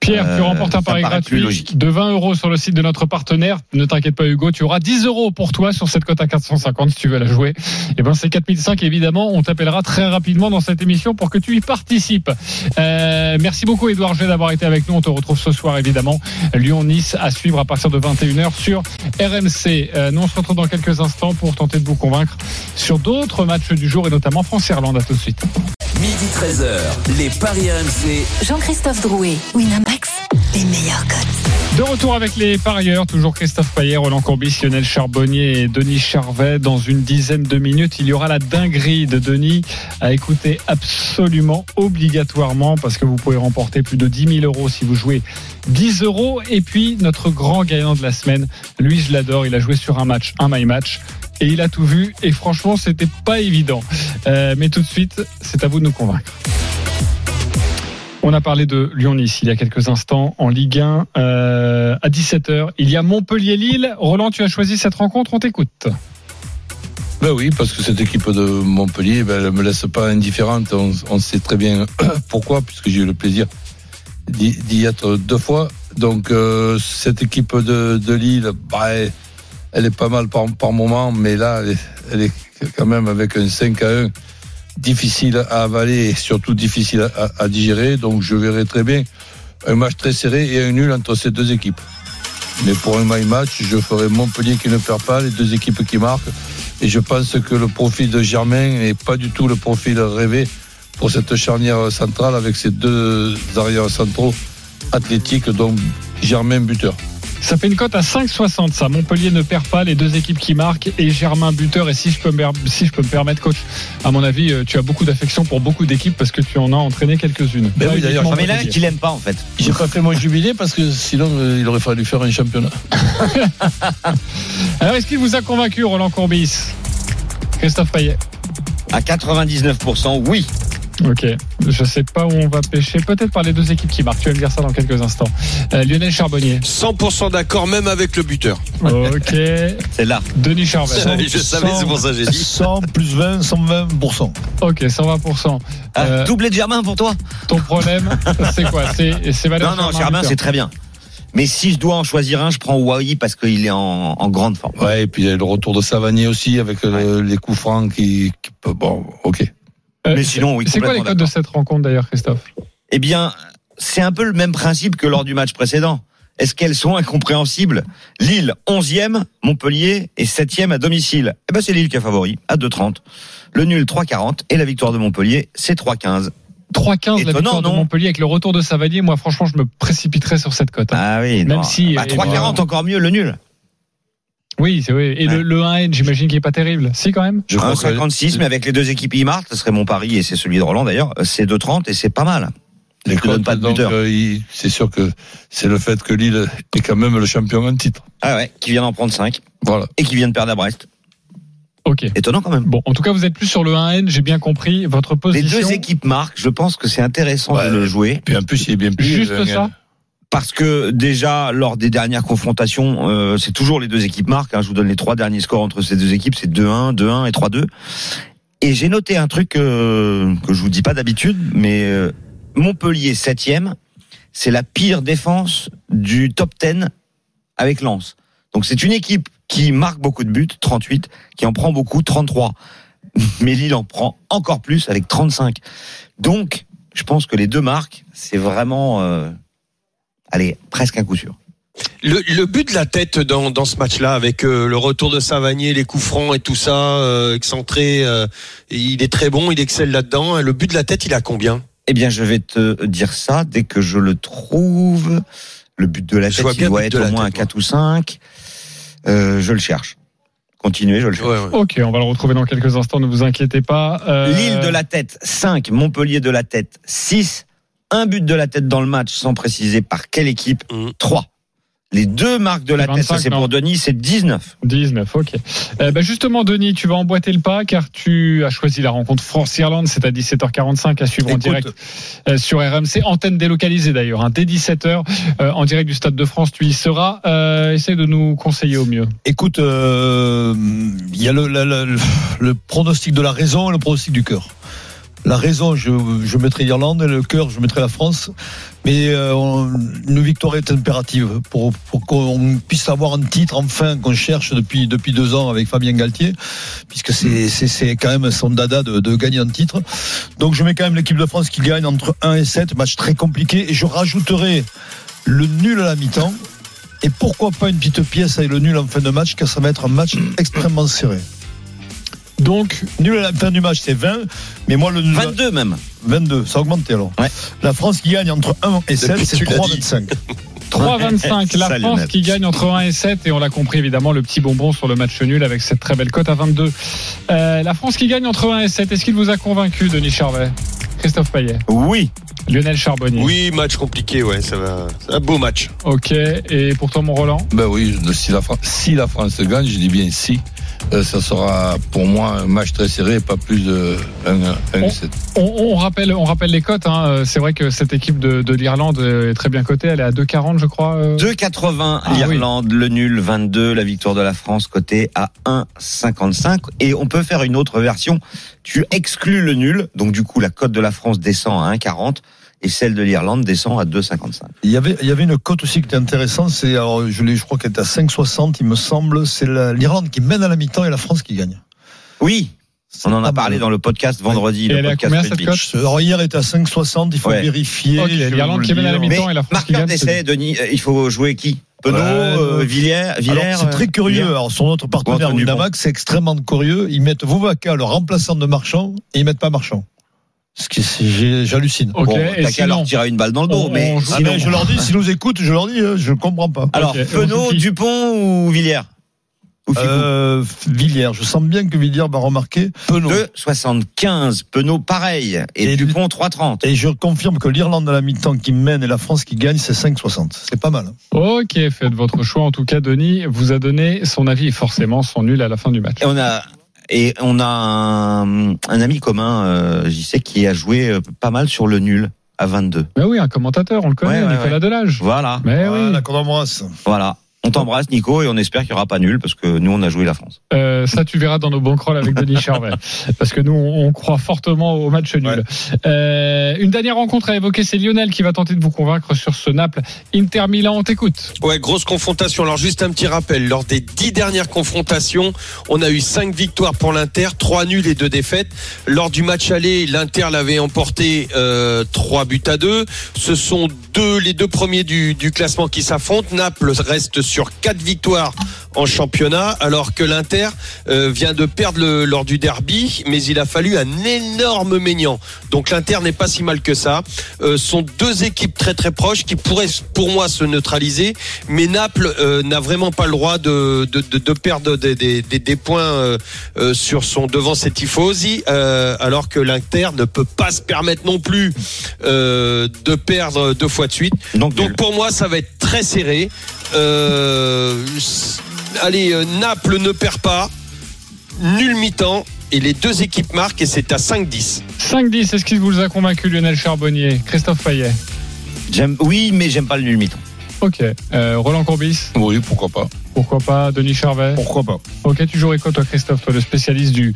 Pierre, tu Euh, remportes un pari gratuit de 20 euros sur le site de notre partenaire. Ne t'inquiète pas, Hugo, tu auras 10 euros pour toi sur cette cote à 450 si tu veux la jouer. Et ben, c'est 4005 évidemment. On t'appellera très rapidement dans cette émission pour que tu y participes. Euh, merci beaucoup, Edouard G, d'avoir été avec nous. On te retrouve ce soir, évidemment. Lyon-Nice à suivre à partir de 21h sur RMC. Euh, nous, on se retrouve dans quelques instants pour tenter de vous convaincre sur d'autres matchs du jour et notamment France-Irlande. À tout de suite. Midi 13h, les Paris RMC. Jean-Christophe Drouet, Winamax, les meilleurs cotes. De retour avec les parieurs, toujours Christophe Payet, Roland Courbis, Lionel Charbonnier et Denis Charvet. Dans une dizaine de minutes, il y aura la dinguerie de Denis à écouter absolument obligatoirement parce que vous pouvez remporter plus de 10 000 euros si vous jouez 10 euros. Et puis, notre grand gagnant de la semaine, lui, je l'adore, il a joué sur un match, un my match. Et il a tout vu et franchement c'était pas évident. Euh, mais tout de suite, c'est à vous de nous convaincre. On a parlé de Lyon-Nice il y a quelques instants en Ligue 1 euh, à 17h. Il y a Montpellier-Lille. Roland, tu as choisi cette rencontre, on t'écoute. Ben oui, parce que cette équipe de Montpellier, ben, elle me laisse pas indifférente. On, sait très bien pourquoi, puisque j'ai eu le plaisir d'y être deux fois. Donc euh, cette équipe de, Lille, bah, elle, est pas mal par, moment, mais là, elle est, quand même avec un 5 à 1 difficile à avaler et surtout difficile à, digérer. Donc je verrai très bien un match très serré et un nul entre ces deux équipes. Mais pour un my match, je ferai Montpellier qui ne perd pas, les deux équipes qui marquent. Et je pense que le profil de Germain n'est pas du tout le profil rêvé pour cette charnière centrale avec ces deux arrières centraux athlétiques, donc Germain buteur. Ça fait une cote à 5,60 ça. Montpellier ne perd pas les deux équipes qui marquent et Germain buteur. Et si je peux me, per- si je peux me permettre, coach, à mon avis, euh, tu as beaucoup d'affection pour beaucoup d'équipes parce que tu en as entraîné quelques-unes. Ben oui, d'ailleurs, Mais là, qu'il aime pas en fait. J'ai pas fait mon jubilé parce que sinon euh, il aurait fallu faire un championnat. Alors, est-ce qu'il vous a convaincu, Roland Courbis? Christophe Payet À 99%, oui. Ok. Je sais pas où on va pêcher. Peut-être par les deux équipes qui marquent. Tu vas me dire ça dans quelques instants. Euh, Lionel Charbonnier. 100% d'accord, même avec le buteur. Ok. C'est là. Denis Charvet. Je savais, c'est pour ça que j'ai dit. 100 plus 20, 120%. Ok, 120%. Ah, Euh, doublé de Germain pour toi Ton problème, c'est quoi? C'est Non, non, Germain c'est très bien. Mais si je dois en choisir un, je prends Wai parce qu'il est en, en grande forme. Ouais, et puis il y a le retour de Savanier aussi avec euh, les coups francs qui, bon, ok. Euh, Mais sinon, oui, C'est quoi les codes de cette rencontre d'ailleurs, Christophe? Eh bien, c'est un peu le même principe que lors du match précédent. Est-ce qu'elles sont incompréhensibles? Lille, 11e, Montpellier est 7e à domicile. Eh ben, c'est Lille qui est favori, à 2,30. Le nul, 3,40. Et la victoire de Montpellier, c'est 3,15. 3-15 la Étonnant, victoire de Montpellier avec le retour de Savanier. Moi, franchement, je me précipiterais sur cette cote. hein. Ah oui, Même non. si- Bah, et 3,40 encore mieux, le nul. Oui, c'est oui. Et le, Ouais. le 1N, j'imagine qu'il est pas terrible. Si, quand même. Je crois que- 1,56, mais avec les deux équipes qui marquent, ce serait mon pari et c'est celui de Roland d'ailleurs, c'est 2,30 et c'est pas mal. les Je te donne pas de donc, euh, c'est sûr que c'est le fait que Lille est quand même le champion en titre. Ah ouais, qui vient d'en prendre 5 Voilà. et qui vient de perdre à Brest. Ok. Étonnant quand même. Bon, en tout cas, vous êtes plus sur le 1N, j'ai bien compris votre Les position. deux équipes marquent, je pense que c'est intéressant Ouais. de le jouer. Puis en plus, il est bien plus. Juste euh, ça Parce que déjà, lors des dernières confrontations, euh, c'est toujours les deux équipes marquent. hein. Je vous donne les trois derniers scores entre ces deux équipes, c'est 2-1, 2-1 et 3-2. Et j'ai noté un truc euh, que je vous dis pas d'habitude, mais euh, Montpellier 7e, c'est la pire défense du top 10 avec Lens. Donc c'est une équipe qui marque beaucoup de buts, 38, qui en prend beaucoup, 33. Mais Lille en prend encore plus avec 35. Donc, je pense que les deux marques, c'est vraiment, euh, allez, presque un coup sûr. Le, le but de la tête dans, dans ce match-là, avec euh, le retour de Savanier, les coups francs et tout ça, euh, excentré, euh, il est très bon, il excelle là-dedans. Le but de la tête, il a combien? Eh bien, je vais te dire ça dès que je le trouve. Le but de la Je tête, il doit être au moins à tête, moi. 4 ou 5. Euh, je le cherche. Continuez, je le cherche. Ok, on va le retrouver dans quelques instants, ne vous inquiétez pas. Euh, Lille de la tête, 5. Montpellier de la tête, 6. Un but de la tête dans le match, sans préciser par quelle équipe, Mhm. 3. Les deux marques de la tête, ça 25, c'est pour Denis, c'est 19. 19, ok. Euh, bah justement, Denis, tu vas emboîter le pas car tu as choisi la rencontre France-Irlande. C'est à 17h45 à suivre en direct euh, sur RMC. Antenne délocalisée d'ailleurs, hein, dès 17h euh, en direct du Stade de France. Tu y seras. Euh, essaye de nous conseiller au mieux. Écoute, euh, il y a le pronostic de la raison et le pronostic du cœur. La raison, je, je mettrai l'Irlande, le cœur, je mettrai la France. Mais euh, une victoire est impérative pour, qu'on puisse avoir un titre enfin qu'on cherche depuis depuis deux ans avec Fabien Galtier, puisque c'est c'est c'est quand même son dada de, de gagner un titre. Donc je mets quand même l'équipe de France qui gagne entre 1 et 7, match très compliqué. Et je rajouterai le nul à la mi-temps. Et pourquoi pas une petite pièce avec le nul en fin de match, car ça va être un match extrêmement serré. Donc, Nul à la fin du match, c'est 20, mais moi le 22 même. 22, ça a augmenté alors. Ouais. La France qui gagne entre 1 et 7, Depuis c'est que tu l'as dit. 3,25. 3-25, la France qui gagne entre 1 et 7 et on l'a compris évidemment le petit bonbon sur le match nul avec cette très belle cote à 22. Euh, la France qui gagne entre 1 et 7, est-ce qu'il vous a convaincu Denis Charvet? Christophe Payet? Oui. Lionel Charbonnier? Oui, match compliqué, ouais, ça va. C'est un beau match. Ok, et pour toi mon Roland? Ben oui, si la, Fran- si la France gagne, je dis bien si, ça sera pour moi un match très serré, pas plus de 1 On- 7 on, on rappelle, on rappelle les cotes. Hein. Euh, C'est vrai que cette équipe de, de l'Irlande est très bien cotée. Elle est à 2,40 je crois. euh. 2,80 Ah, l'Irlande, le nul 22, la victoire de la France cotée à 1,55. Et on peut faire une autre version. Tu exclus le nul, donc du coup la cote de la France descend à 1,40 et celle de l'Irlande descend à 2,55. Il y avait, il y avait une cote aussi qui était intéressante, c'est, alors, je, crois qu'elle est à 5,60, il me semble, c'est la- l'Irlande qui mène à la mi-temps et la France qui gagne. Oui, on en a parlé dans le podcast vendredi. Et le elle est à podcast combien, cette cote. Alors hier était à 5,60, il faut Ouais. vérifier. Ok, je vais l'Irlande qui mène à la mi-temps et la France qui gagne. d'essai, Denis, euh, il faut jouer qui? Penaud, Ouais, euh, ouais. Villiers, Alors, Villers c'est très euh, curieux. Alors, sur notre partenaire. Winamax, c'est extrêmement curieux. Ils mettent Vouvaca, le remplaçant de Marchand, et ils mettent pas Marchand. Ce qui, c'est- j'ai- j'hallucine. Ok, Bon, et t'as qu'à leur tirer une balle dans le dos, on- mais on joue- sinon- mais je leur dis, s'ils nous écoutent, je leur dis, hein, je comprends pas. Alors, Ok, et on Penaud, Dupont ou Villiers? Euh, Villiers, je sens bien que Villiers va remarquer. Penaud. 2,75. Penaud, pareil. Et, Et Dupont, 3,30. Et je confirme que l'Irlande à la mi-temps qui mène et la France qui gagne, c'est 5,60. C'est pas mal. Ok, faites votre choix. En tout cas, Denis vous a donné son avis et forcément son nul à la fin du match. Et on a, et on a un, un ami commun, euh, j'y sais, qui a joué euh, pas mal sur le nul à 22. Mais oui, un commentateur, on le connaît, Ouais, ouais, Nicolas ouais. Delage. Voilà. Mais Voilà, oui. la qu'on embrasse. Voilà. On t'embrasse, Nico, et on espère qu'il n'y aura pas nul, parce que nous, on a joué la France. Euh, ça, tu verras dans nos banquerolles avec Denis Charvet. Parce que nous, on, croit fortement au match nul. Euh, une dernière rencontre à évoquer, c'est Lionel qui va tenter de vous convaincre sur ce Naples. Inter Milan, on t'écoute. Ouais, grosse confrontation. Alors juste un petit rappel, lors des dix dernières confrontations, on a eu cinq victoires pour l'Inter, trois nuls et deux défaites. Lors du match aller, l'Inter l'avait emporté euh, trois buts à deux. Ce sont deux, les deux premiers du, classement qui s'affrontent. Naples reste sur quatre victoires en championnat, alors que l'Inter euh, vient de perdre lors du derby, mais il a fallu un énorme maignant. Donc l'Inter n'est pas si mal que ça. Euh, sont deux équipes très très proches qui pourraient, pour moi, se neutraliser, mais Naples euh, n'a vraiment pas le droit de, de, de, de perdre des, des, des, des points euh, euh, sur son devant ses tifosi, alors que l'Inter ne peut pas se permettre non plus de perdre deux fois de suite. Donc, Donc pour moi, ça va être très serré. Allez, Naples ne perd pas. Nul mi-temps. Et les deux équipes marquent et c'est à 5-10. 5-10, est-ce qu'il vous a convaincu Lionel Charbonnier Christophe Payet? J'aime, oui, mais j'aime pas le nul mi-temps. Ok. Euh, Roland Courbis? Oui, pourquoi pas. Pourquoi pas Denis Charvet? Pourquoi pas Ok, tu jouerais quoi toi Christophe, toi le spécialiste du,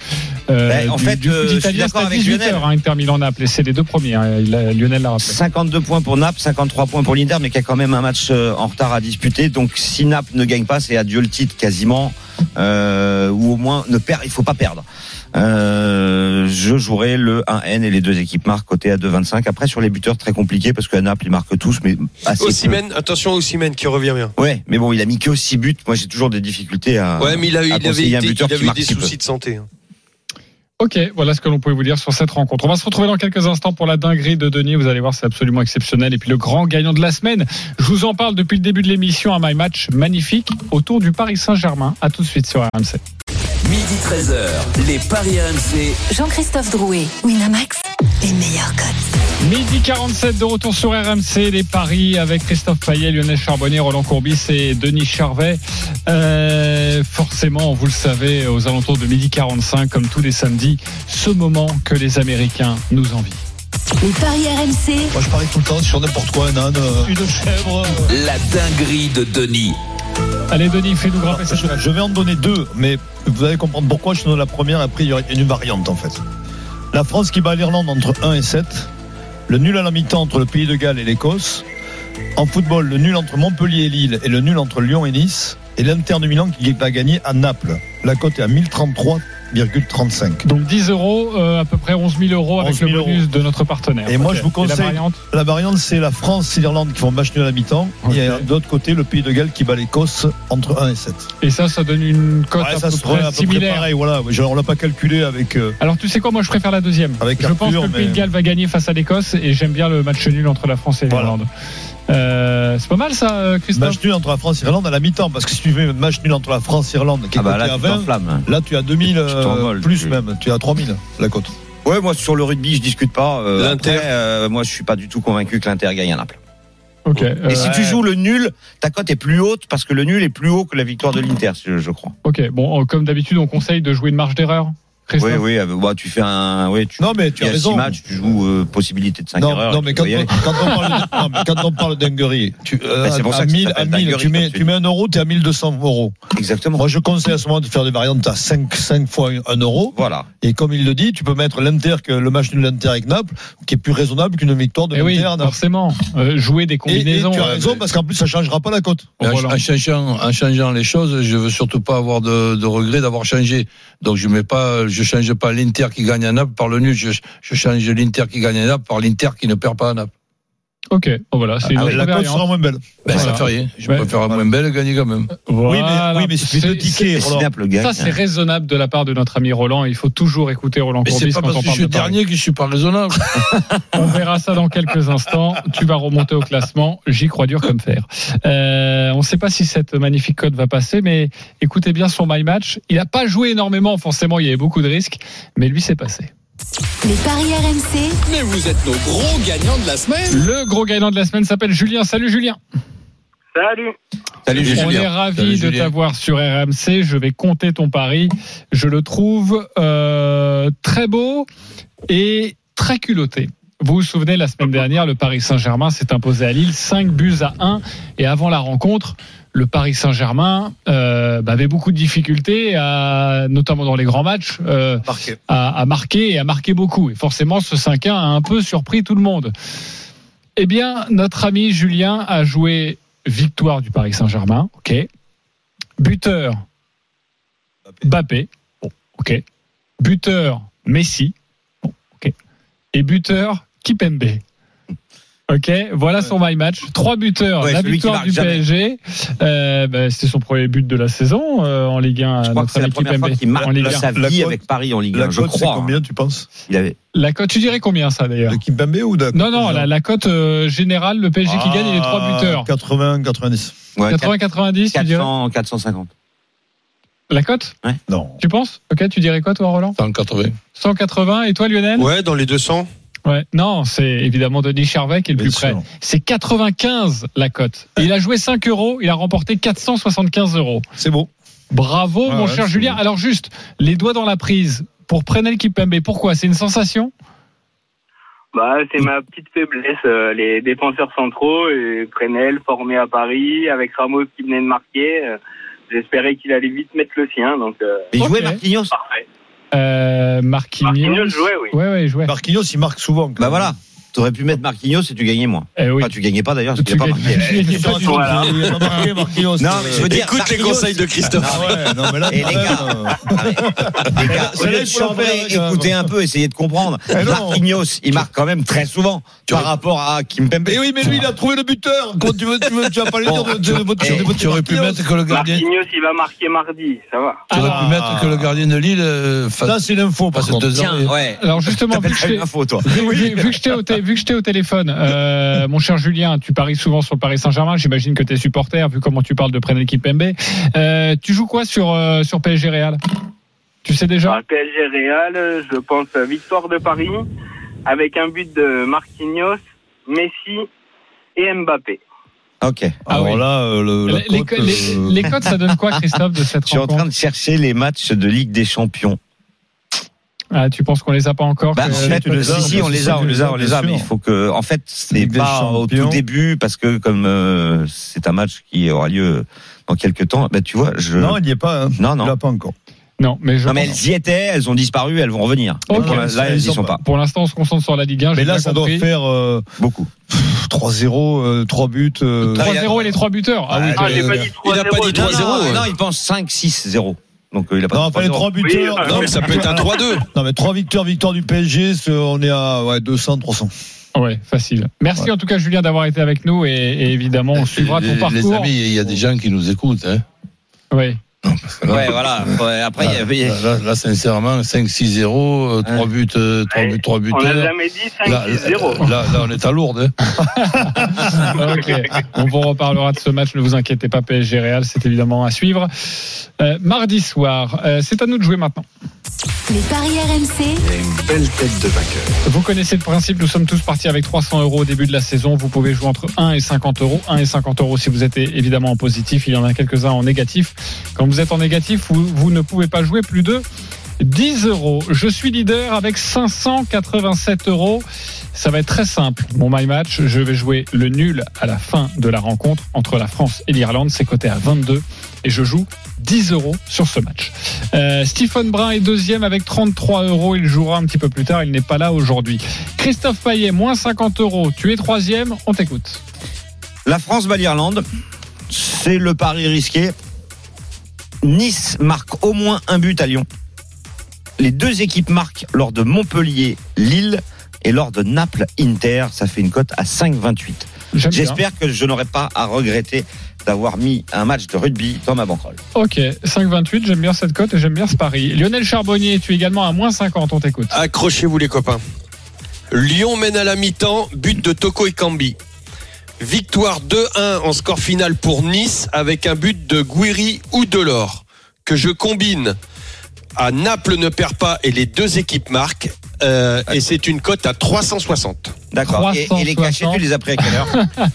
euh, Ben, en du, fait, du euh, je suis italien. C'est d'accord à avec 18 Lionel. heures, hein, Inter Milan Naples. Et c'est les deux premiers. hein. Lionel l'a rappelé. 52 points pour Naples, 53 points pour l'Inter, mais qui a quand même un match en retard à disputer. Donc si Naples ne gagne pas, c'est adieu le titre quasiment, euh, ou au moins ne perd. Il faut pas perdre. Euh, je jouerai le 1N et les deux équipes marquent côté à 2,25. Après sur les buteurs très compliqué parce qu'à Naples ils marquent tous, mais assez peu. Osimhen, attention Osimhen qui revient bien. Ouais, mais bon, il a mis que 6 buts. Moi, j'ai toujours des difficultés à. Ouais, mais il, a, eu- il avait, un buteur il qui avait eu marque des peu. soucis de santé. hein. Ok, voilà ce que l'on pouvait vous dire sur cette rencontre. On va se retrouver dans quelques instants pour la dinguerie de Denis. Vous allez voir, c'est absolument exceptionnel. Et puis le grand gagnant de la semaine, je vous en parle depuis le début de l'émission, un My Match magnifique autour du Paris Saint-Germain. À tout de suite sur RMC. Midi 13h, les Paris RMC. Jean-Christophe Drouet, Winamax, les meilleurs cotes. Midi 47 de retour sur RMC, les paris avec Christophe Payet, Lionel Charbonnier, Roland Courbis et Denis Charvet. Euh, forcément, vous le savez, aux alentours de midi 45, comme tous les samedis, ce moment que les Américains nous envient. Les paris RMC, Moi, je parie tout le temps sur n'importe quoi, un âne, euh, une chèvre. La dinguerie de Denis. Allez, Denis, fais-nous grimper cette Je, je vais en donner deux, mais vous allez comprendre pourquoi je donne la première. Après, il y a une variante en fait. La France qui bat l'Irlande entre 1 et 7. Le nul à la mi-temps entre le Pays de Galles et l'Écosse. En football, le nul entre Montpellier et Lille et le nul entre Lyon et Nice. Et l'Inter de Milan qui va gagner à Naples. La cote est à 1033,35. Donc 10 euros, euh, à peu près 11 000 euros avec 11 000 le bonus de notre partenaire. Et moi, je vous la conseille- variante La variante, c'est la France et l'Irlande qui font match nul à la mi-temps. Et de l'autre côté, le Pays de Galles qui bat l'Écosse entre 1 et 7. Et ça, ça donne une cote Ouais, à, ça peu près à peu près similaire. pareil. Voilà, on l'a pas calculé avec. euh, Alors tu sais quoi, moi je préfère la deuxième. Avec je Arthur, pense que le Pays mais- de Galles va gagner face à l'Écosse et j'aime bien le match nul entre la France et Voilà. Euh, c'est pas mal ça, euh, Christophe Match nul entre la France et l'Irlande à la mi-temps, parce que si tu fais match nul entre la France et l'Irlande, qui est Ah bah là, à tu 20, t'enflammes. là tu as 2000 euh, plus tu- même, tu as 3000 la cote. Ouais, moi sur le rugby, je discute pas. Euh, après, euh, moi, je suis pas du tout convaincu que l'Inter gagne à Naples. Ok. Et si tu joues le nul, ta cote est plus haute parce que le nul est plus haut que la victoire de l'Inter, je, crois. ok. Bon, euh, comme d'habitude, on conseille de jouer une marge d'erreur. Oui, oui, euh, bah, tu fais un, oui, tu, Non mais tu il y as a six raison. matchs, tu joues euh, possibilité de 5 Non, erreurs. non, mais quand, on, quand on parle non, mais quand on parle de dinguerie, tu, euh, Ben, c'est pour à ça que ça 1000, à s'appelle 1000, dinguerie, tu mets, tu tu mets un euro, tu es à 1200 euros. Exactement. Moi je conseille à ce moment de faire des variantes à 5, 5 fois 1 euro. Voilà. Et comme il le dit, tu peux mettre l'Inter, que le match nul l'Inter avec Naples, qui est plus raisonnable qu'une victoire de Eh oui, l'Inter Naples. forcément. Euh, jouer des Et, et combinaisons. tu as euh, raison, parce qu'en plus ça changera pas la cote. En, changeant, en changeant les choses, je veux surtout pas avoir de, de regret d'avoir changé. Donc je mets pas, je change pas l'Inter qui gagne à Naples par le nul. Je, je change l'Inter qui gagne à Naples par l'Inter qui ne perd pas à Naples. Ok, bon, voilà, c'est Ah oui, la cote sera moins belle. Ben, Voilà. Ça fait rien. Je Ouais. préfère à moins belle gagner quand même. Oui, Voilà. mais, oui, mais c'est deux C'est- tickets. Ça, c'est raisonnable de la part de notre ami Roland. Il faut toujours écouter Roland Mais c'est Courbis pas quand parce on que je suis de dernier que je suis pas raisonnable. On verra ça dans quelques instants. Tu vas remonter au classement. J'y crois dur comme fer. Euh, on ne sait pas si cette magnifique cote va passer, mais écoutez bien son my match. Il n'a pas joué énormément, forcément, il y avait beaucoup de risques, mais lui, c'est passé. Les paris RMC, Mais vous êtes nos gros gagnants de la semaine. Le gros gagnant de la semaine s'appelle Julien. Salut Julien. Salut. Salut On Julien. est ravi de t'avoir sur RMC. Je vais compter ton pari. Je le trouve euh, très beau et très culotté. Vous vous souvenez, la semaine dernière, le Paris Saint-Germain s'est imposé à Lille 5 buts à 1. Et avant la rencontre, le Paris Saint-Germain euh, bah, avait beaucoup de difficultés, à, notamment dans les grands matchs, euh, à, à marquer et à marquer beaucoup. Et forcément, ce 5-1 a un peu surpris tout le monde. Eh bien, notre ami Julien a joué victoire du Paris Saint-Germain, ok. Buteur, Mbappé, bon, ok. Buteur, Messi, bon, ok. Et buteur, Kipembe. Ok, voilà son my match. Trois buteurs, Ouais, la victoire du jamais. PSG. Euh, bah, C'était son premier but de la saison euh, en Ligue 1. Je crois que c'est la première fois qu'il marque en Ligue de 1. sa La vie cote- avec Paris en Ligue La 1, je cote, c'est crois. combien, tu penses? Il avait... La cote, tu dirais combien ça d'ailleurs? De Kimpembe ou de Non, non, la, la cote euh, générale, le PSG qui gagne et les trois Ah, buteurs. 80, 90. Ouais, 80-90, tu dirais? 400, 450. La cote? Non. Tu penses? Ok, tu dirais quoi toi, Roland? 180. 180 et toi, Lionel? Ouais, dans les 200. Ouais. Non, c'est évidemment Denis Charvet qui est le Bien plus près. C'est 95 la cote. Il a joué 5 euros, il a remporté 475 euros. C'est beau. Bravo, Ouais, mon ouais, cher Julien. bon. Alors juste, les doigts dans la prise pour Prenel Kipembe. Pourquoi? C'est une sensation? Bah, c'est ma petite faiblesse, euh, les défenseurs centraux, et Prenel formé à Paris, avec Ramos qui venait de marquer. euh, J'espérais qu'il allait vite mettre le sien, donc euh, jouait Marquinhos. parfait. Euh, Marquinhos. Marquinhos jouait, oui. Ouais, ouais, jouait. Marquinhos, il marque souvent. Bah voilà. T'aurais pu mettre Marquinhos et tu gagnais moins. Eh oui. Enfin, tu gagnais pas d'ailleurs, parce Tu qu'il pas marqué. pas. Voilà. Il a pas marqué, Marquinhos. Non, mais je veux dire, Écoute les conseils de Christophe. Ah ouais, non, mais là, Et les gars, les gars, chambrer, écoutez un peu, essayez de comprendre. Eh. Marquinhos, il marque quand même très souvent par rapport à Kimpembe. Eh oui, mais lui, il a trouvé le buteur. Quand tu veux, tu veux, tu vas pas lui dire de, de, de, voter- de voter Tu aurais pu Marquinhos. mettre que le gardien. Marquinhos, il va marquer mardi, ça va. Tu aurais Ah. pu mettre que le gardien de Lille euh, fasse, Ça, c'est l'info, par fasse contre. deux ans. Tiens, ouais. Alors justement, vu que que t'ai au, vu que je t'ai au téléphone, euh, mon cher Julien, tu paries souvent sur le Paris Saint-Germain. J'imagine que tu es supporter, vu comment tu parles de prendre l'équipe MB. Euh, tu joues quoi sur, euh, sur PSG Real? Tu sais déjà? Bah, PSG Real, je pense à victoire de Paris, avec un but de Marquinhos, Messi et Mbappé. Ok. Ah Alors oui. là, euh, le, la les, cote, les- les- euh, les codes, ça donne quoi, Christophe, de cette Je suis en train de chercher les matchs de Ligue des Champions. Ah, Tu penses qu'on les a pas encore Bah, que- en fait, as, si, si, on les a, on les a, on les a, mais il faut que, en fait, c'est Ligue des pas au tout début parce que comme euh, c'est un match qui aura lieu dans quelques temps, bah tu vois, je Non, il n'y est pas. Hein. non, Il non. l'a pas encore. Non, mais je Non, mais elles y étaient, elles ont disparu, elles vont revenir. Ok. Pour la- là, elles y sont pas. Pour l'instant, on se concentre sur la Ligue 1. j'ai Mais là, ça compris. doit faire euh, Beaucoup. 3-0, euh, 3 buts. euh, 3-0 et les 3 buteurs. Ah oui, Ah, euh, 3-0. il a pas dit j'ai 3-0, non, ouais. non, il pense 5-6-0. Donc euh, il a pas Non, enfin, les 3-0. 3 buteurs. Oui, Non, mais ça peut être un 3-2. Non, mais 3 victoires, victoire du PSG, on est à ouais, 200, 300. Ouais, facile. Merci Ouais. en tout cas, Julien, d'avoir été avec nous et, et évidemment, on suivra les, ton les parcours. amis, il y a des gens qui nous écoutent. Hein. Oui. Ouais, voilà. Ouais, après, il y avait- Là, sincèrement, 5-6-0, 3 buts, 3 buts, 3 On n'a jamais dit Là, 5-6-0. là, là, on est à Lourdes. hein. ok. On vous reparlera de ce match, ne vous inquiétez pas, PSG Real, c'est évidemment à suivre. Euh, mardi soir, euh, c'est à nous de jouer maintenant. Les paris RMC. Une belle tête de vainqueur. Vous connaissez le principe, nous sommes tous partis avec 300 euros au début de la saison. Vous pouvez jouer entre 1 et 50 euros. 1 et 50 euros si vous êtes évidemment en positif. Il y en a quelques-uns en négatif. Quand vous êtes en négatif, vous, vous ne pouvez pas jouer plus de 10 euros. Je suis leader avec 587 euros. Ça va être très simple. Mon my match, je vais jouer le nul à la fin de la rencontre entre la France et l'Irlande. C'est coté à 22 et je joue 10 euros sur ce match. Euh, Stephen Brun est deuxième avec 33 euros. Il jouera un petit peu plus tard. Il n'est pas là aujourd'hui. Christophe Payet, moins 50 euros. Tu es troisième. On t'écoute. La France bat l'Irlande. C'est le pari risqué. Nice marque au moins un but à Lyon. Les deux équipes marquent lors de Montpellier-Lille et lors de Naples-Inter. Ça fait une cote à 5,28. J'aime bien. J'espère que je n'aurai pas à regretter d'avoir mis un match de rugby dans ma banquerolle. Ok, 5,28. J'aime bien cette cote et j'aime bien ce pari. Lionel Charbonnier, tu es également à moins 50. On t'écoute. Accrochez-vous les copains. Lyon mène à la mi-temps, but de Toko et Cambi. Victoire 2-1 en score final pour Nice avec un but de Guiri ou Delors que je combine à Naples ne perd pas et les deux équipes marquent euh, et c'est une cote à 360. D'accord. Et, et les cachets, tu les as pris à quelle heure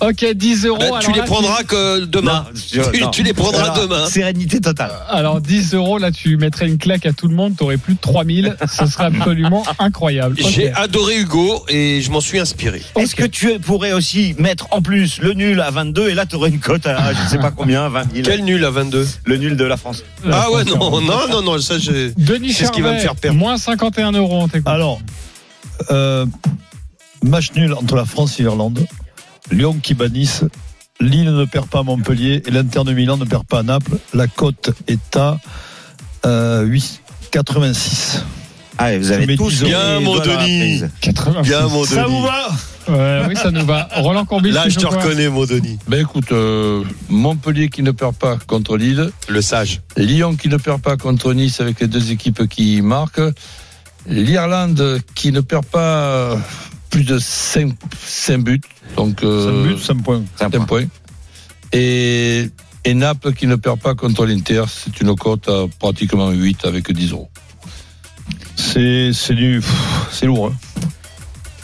Ok, 10 euros. Bah, tu Alors les là, prendras que demain. Non, je- tu, tu les prendras Alors, demain. Sérénité totale. Alors 10 euros, là tu mettrais une claque à tout le monde, t'aurais plus de 3000, ce serait absolument incroyable. J'ai adoré Hugo et je m'en suis inspiré. Est-ce que tu pourrais aussi mettre en plus le nul à 22 et là tu aurais une cote à je ne sais pas combien, 20 000 Quel nul à 22 Le nul de la France. Ah ouais, non, non, non, non, ça j'ai. Denis C'est ce qui va me faire perdre. moins 51 euros, on. Alors, euh, match nul entre la France et l'Irlande. Lyon qui bat Nice. Lille ne perd pas à Montpellier et l'Inter de Milan ne perd pas à Naples. La cote est à euh, 8, 86. Ah, vous avez tous 10 mis Bien, mon Denis. prise. 80. Bien, mon Ça vous va Ouais, oui, ça nous va. Roland Courbis, Là, je te reconnais, mon Denis. Ben écoute, euh, Montpellier qui ne perd pas contre Lille, Le sage. Lyon qui ne perd pas contre Nice avec les deux équipes qui marquent, l'Irlande qui ne perd pas plus de 5, buts, donc 5 euh, buts, 5 points. Et, et Naples qui ne perd pas contre l'Inter, c'est une cote à pratiquement 8 avec 10 euros. C'est c'est du. pff, C'est lourd. Hein.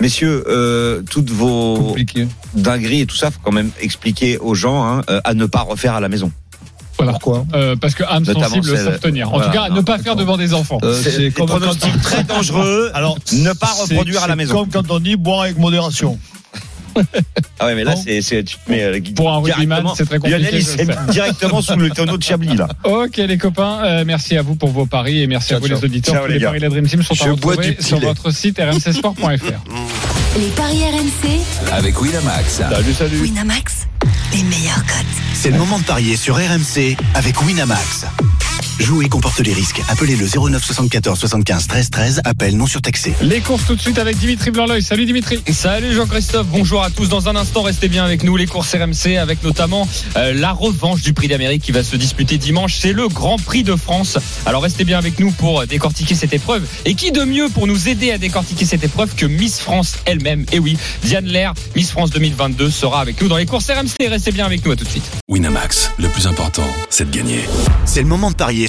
Messieurs, euh, toutes vos Compliqué. dingueries et tout ça, faut quand même expliquer aux gens hein, euh, à ne pas refaire à la maison. Voilà. Pourquoi Euh, parce que âme Notamment sensible savent tenir. En Voilà, tout cas, non, ne pas faire devant des enfants. Euh, C'est comme quand très dangereux. Alors, Ne pas reproduire à la maison. Comme quand on dit boire avec modération. Ah ouais, mais là, c'est, c'est, tu te mets euh, Pour un rugbyman, c'est très compliqué, directement sous le tonneau de Chablis, là. Ok les copains, euh, merci à vous pour vos paris et merci Ciao, à vous ciao. les auditeurs. Ciao, Tous les paris de la Dream Team sont Je à retrouver sur Pilet. votre site rmcsport.fr. Les paris RMC, avec Winamax. Salut, salut. Winamax, C'est le moment de parier sur RMC avec Winamax. Jouer comporte les risques. Appelez le 09 74 75 13 13. Appel non surtaxé. Les courses tout de suite avec Dimitri Blanc-L'œil. Salut Dimitri. Salut Jean-Christophe, bonjour à tous. Dans un instant, restez bien avec nous. Les courses RMC avec notamment euh, la revanche du Prix d'Amérique qui va se disputer dimanche. C'est le Grand Prix de France. Alors restez bien avec nous pour décortiquer cette épreuve. Et qui de mieux pour nous aider à décortiquer cette épreuve que Miss France elle-même? Et oui, Diane Lair, Miss France 2022 sera avec nous dans les courses RMC. Restez bien avec nous à tout de suite. Winamax, le plus important, c'est de gagner. C'est le moment de parier